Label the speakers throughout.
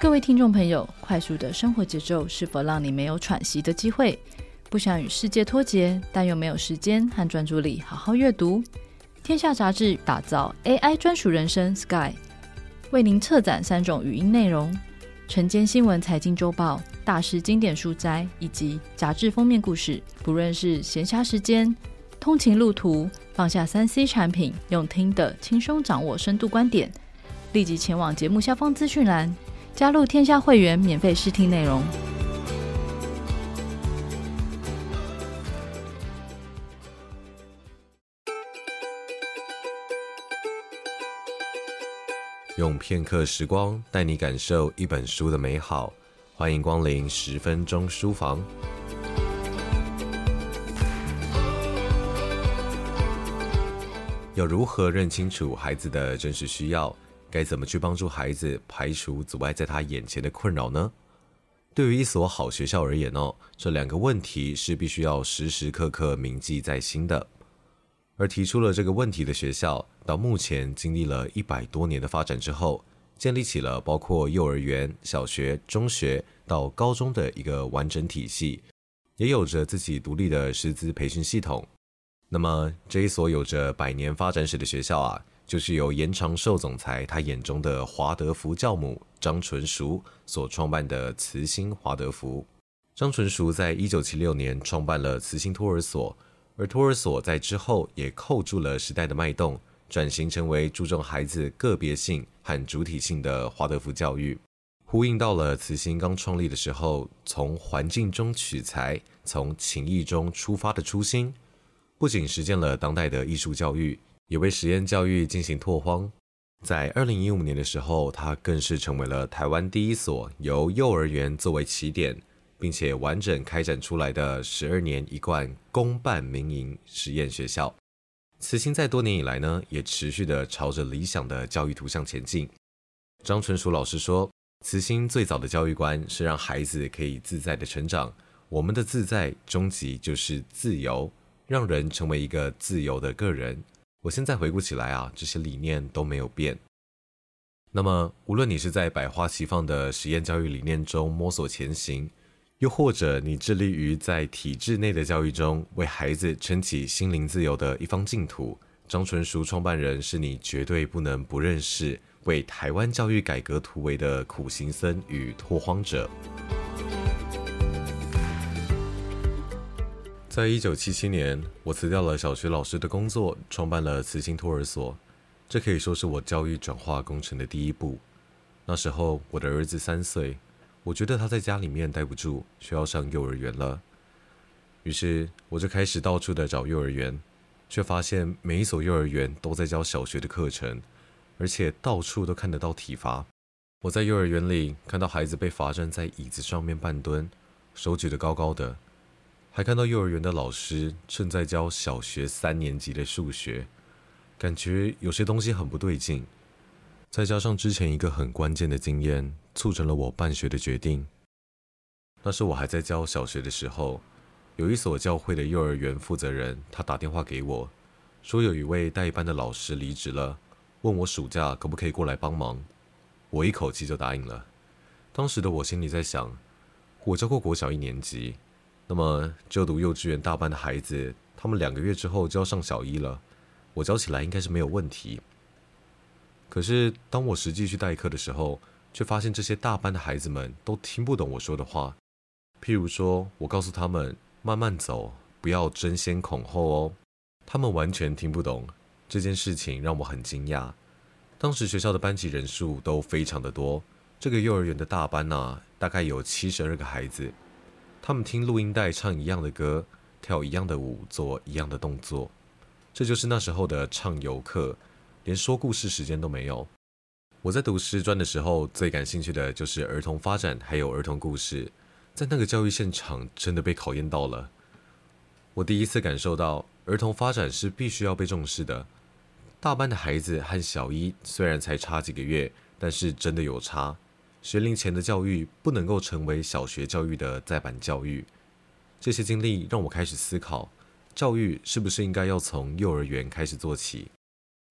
Speaker 1: 各位听众朋友，快速的生活节奏是否让你没有喘息的机会？不想与世界脱节，但又没有时间和专注力好好阅读？天下杂志打造 AI 专属人生 Sky，为您策展三种语音内容：晨间新闻、财经周报、大师经典书摘以及杂志封面故事。不论是闲暇时间、通勤路途，放下三 C 产品，用听的轻松掌握深度观点。立即前往节目下方资讯栏，加入天下会员，免费试听内容。
Speaker 2: 用片刻时光带你感受一本书的美好，欢迎光临十分钟书房。要如何认清楚孩子的真实需要？该怎么去帮助孩子排除阻碍在他眼前的困扰呢？对于一所好学校而言哦，这两个问题是必须要时时刻刻铭记在心的。而提出了这个问题的学校，到目前经历了一百多年的发展之后，建立起了包括幼儿园、小学、中学到高中的一个完整体系，也有着自己独立的师资培训系统。那么这一所有着百年发展史的学校啊，就是由严长寿总裁他眼中的华德福教母张纯淑所创办的慈心华德福。张纯淑在一九七六年创办了慈心托儿所，而托儿所在之后也扣住了时代的脉动，转型成为注重孩子个别性和主体性的华德福教育，呼应到了慈心刚创立的时候从环境中取材、从情谊中出发的初心。不仅实践了当代的艺术教育，也为实验教育进行拓荒。在二零一五年的时候，它更是成为了台湾第一所由幼儿园作为起点，并且完整开展出来的十二年一贯公办民营实验学校。慈心在多年以来呢，也持续的朝着理想的教育图像前进。张纯淑老师说，慈心最早的教育观是让孩子可以自在的成长，我们的自在终极就是自由。让人成为一个自由的个人。我现在回顾起来啊，这些理念都没有变。那么，无论你是在百花齐放的实验教育理念中摸索前行，又或者你致力于在体制内的教育中为孩子撑起心灵自由的一方净土，张纯淑创办人是你绝对不能不认识，为台湾教育改革突围的苦行僧与拓荒者。在一九七七年，我辞掉了小学老师的工作，创办了慈心托儿所。这可以说是我教育转化工程的第一步。那时候，我的儿子三岁，我觉得他在家里面待不住，需要上幼儿园了。于是，我就开始到处的找幼儿园，却发现每一所幼儿园都在教小学的课程，而且到处都看得到体罚。我在幼儿园里看到孩子被罚站在椅子上面半蹲，手举得高高的。还看到幼儿园的老师正在教小学三年级的数学，感觉有些东西很不对劲。再加上之前一个很关键的经验，促成了我办学的决定。那是我还在教小学的时候，有一所教会的幼儿园负责人，他打电话给我，说有一位代班的老师离职了，问我暑假可不可以过来帮忙。我一口气就答应了。当时的我心里在想，我教过国小一年级。那么，就读幼稚园大班的孩子，他们两个月之后就要上小一了，我教起来应该是没有问题。可是，当我实际去代课的时候，却发现这些大班的孩子们都听不懂我说的话。譬如说，我告诉他们慢慢走，不要争先恐后哦，他们完全听不懂。这件事情让我很惊讶。当时学校的班级人数都非常的多，这个幼儿园的大班呢、大概有七十二个孩子。他们听录音带唱一样的歌，跳一样的舞，做一样的动作，这就是那时候的唱游客，连说故事时间都没有。我在读师专的时候，最感兴趣的就是儿童发展还有儿童故事，在那个教育现场真的被考验到了。我第一次感受到儿童发展是必须要被重视的。大班的孩子和小一虽然才差几个月，但是真的有差。学龄前的教育不能够成为小学教育的再版教育。这些经历让我开始思考，教育是不是应该要从幼儿园开始做起。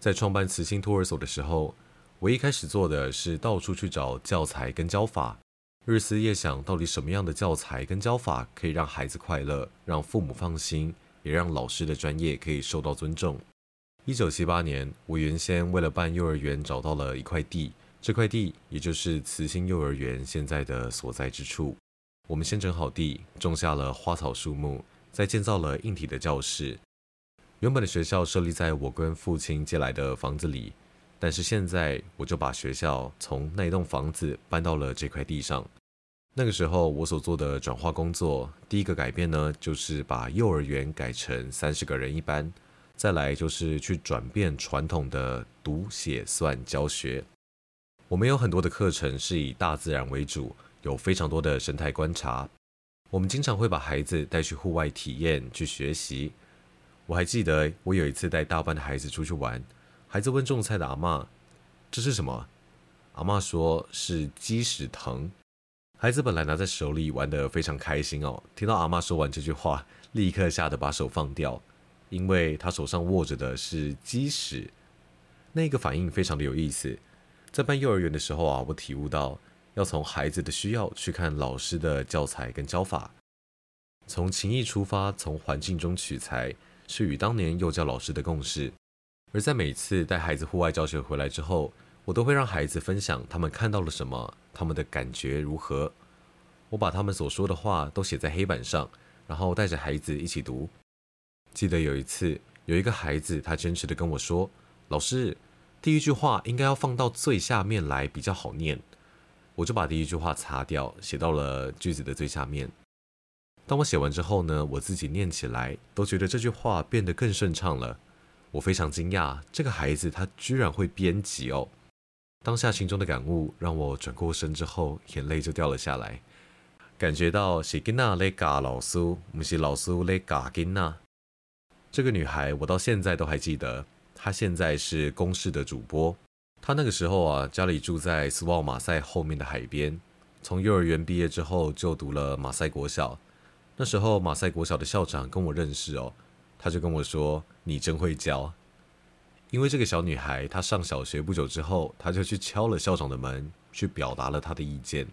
Speaker 2: 在创办慈心托儿所的时候，我一开始做的是到处去找教材跟教法，日思夜想，到底什么样的教材跟教法可以让孩子快乐，让父母放心，也让老师的专业可以受到尊重。一九七八年，我原先为了办幼儿园找到了一块地，这块地也就是慈心幼儿园现在的所在之处。我们先整好地，种下了花草树木，再建造了硬体的教室。原本的学校设立在我跟父亲借来的房子里。但是现在，我就把学校从那一栋房子搬到了这块地上。那个时候，我所做的转化工作，第一个改变呢，就是把幼儿园改成三十个人一班；再来就是去转变传统的读写算教学。我们有很多的课程是以大自然为主，有非常多的生态观察。我们经常会把孩子带去户外体验去学习。我还记得，我有一次带大班的孩子出去玩。孩子问种菜的阿嬷：“这是什么？”阿嬷说：“是鸡屎藤。”孩子本来拿在手里玩得非常开心哦，听到阿嬷说完这句话，立刻吓得把手放掉，因为他手上握着的是鸡屎。那个反应非常的有意思。在办幼儿园的时候啊，我体悟到要从孩子的需要去看老师的教材跟教法，从情谊出发，从环境中取材，是与当年幼教老师的共识。而在每次带孩子户外教学回来之后，我都会让孩子分享他们看到了什么，他们的感觉如何。我把他们所说的话都写在黑板上，然后带着孩子一起读。记得有一次，有一个孩子他坚持的跟我说：“老师，第一句话应该要放到最下面来比较好念。”我就把第一句话擦掉，写到了句子的最下面。当我写完之后呢，我自己念起来都觉得这句话变得更顺畅了。我非常惊讶，这个孩子他居然会编辑哦！当下心中的感悟让我转过身之后，眼泪就掉了下来，感觉到是囡仔在教老师，不是老师在教囡仔。这个女孩我到现在都还记得，她现在是公视的主播。她那个时候啊，家里住在斯旺马赛后面的海边。从幼儿园毕业之后，就读了马赛国小。那时候马赛国小的校长跟我认识哦。他就跟我说：“你真会教。”因为这个小女孩，她上小学不久之后，她就去敲了校长的门，去表达了她的意见。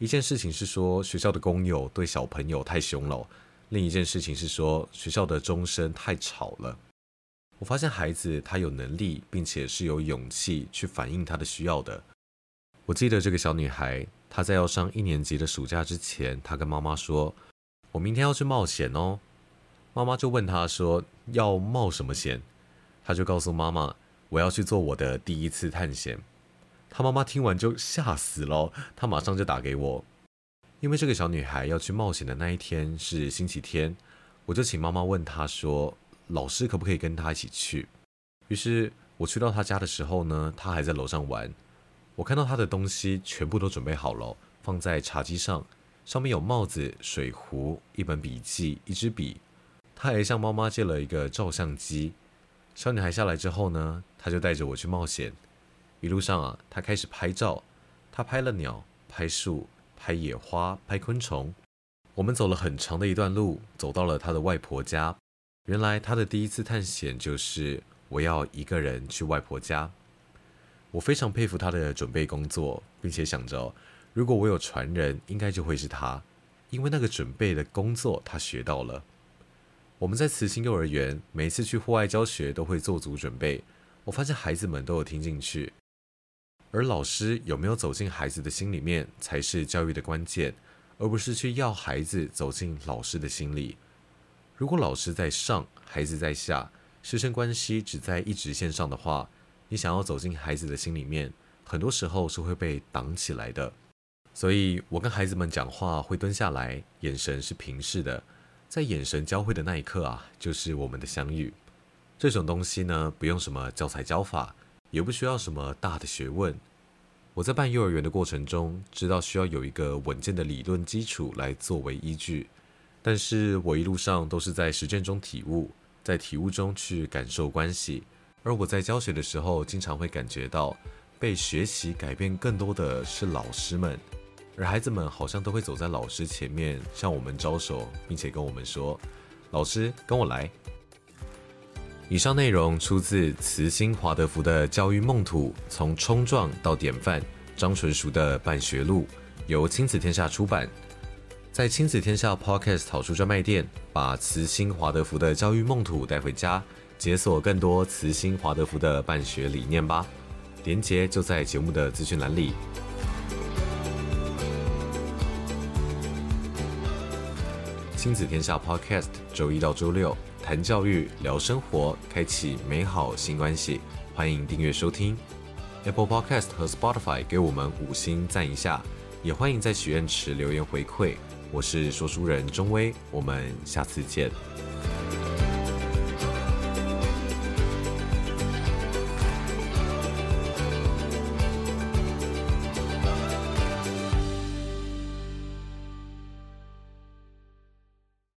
Speaker 2: 一件事情是说学校的工友对小朋友太凶了，另一件事情是说学校的钟声太吵了。我发现孩子他有能力，并且是有勇气去反映他的需要的。我记得这个小女孩，她在要上一年级的暑假之前，她跟妈妈说：“我明天要去冒险哦。”妈妈就问她说：“要冒什么险？”她就告诉妈妈：“我要去做我的第一次探险。”她妈妈听完就吓死了，她马上就打给我，因为这个小女孩要去冒险的那一天是星期天，我就请妈妈问她说：“老师可不可以跟她一起去？”于是我去到她家的时候呢，她还在楼上玩。我看到她的东西全部都准备好了，放在茶几上，上面有帽子、水壶、一本笔记、一支笔。他还向妈妈借了一个照相机。小女孩下来之后呢，她就带着我去冒险。一路上啊，她开始拍照，她拍了鸟、拍树、拍野花、拍昆虫。我们走了很长的一段路，走到了她的外婆家。原来他的第一次探险就是我要一个人去外婆家。我非常佩服他的准备工作，并且想着，如果我有传人，应该就会是他，因为那个准备的工作他学到了。我们在慈心幼儿园，每次去户外教学都会做足准备。我发现孩子们都有听进去，而老师有没有走进孩子的心里面，才是教育的关键，而不是去要孩子走进老师的心里。如果老师在上，孩子在下，师生关系只在一直线上的话，你想要走进孩子的心里面，很多时候是会被挡起来的。所以我跟孩子们讲话会蹲下来，眼神是平视的。在眼神交汇的那一刻啊，就是我们的相遇。这种东西呢，不用什么教材教法，也不需要什么大的学问。我在办幼儿园的过程中，知道需要有一个稳健的理论基础来作为依据，但是我一路上都是在实践中体悟，在体悟中去感受关系。而我在教学的时候，经常会感觉到被学习改变更多的是老师们。而孩子们好像都会走在老师前面，向我们招手，并且跟我们说：“老师，跟我来。”以上内容出自慈心华德福的教育梦土，从冲撞到典范，张纯熟的办学路，由亲子天下出版。在亲子天下 Podcast 好书专卖店，把慈心华德福的教育梦土带回家，解锁更多慈心华德福的办学理念吧。连接就在节目的资讯栏里。亲子天下 Podcast，周一到周六谈教育、聊生活，开启美好新关系。欢迎订阅收听 Apple Podcast 和 Spotify，给我们五星赞一下。也欢迎在许愿池留言回馈。我是说书人钟威，我们下次见。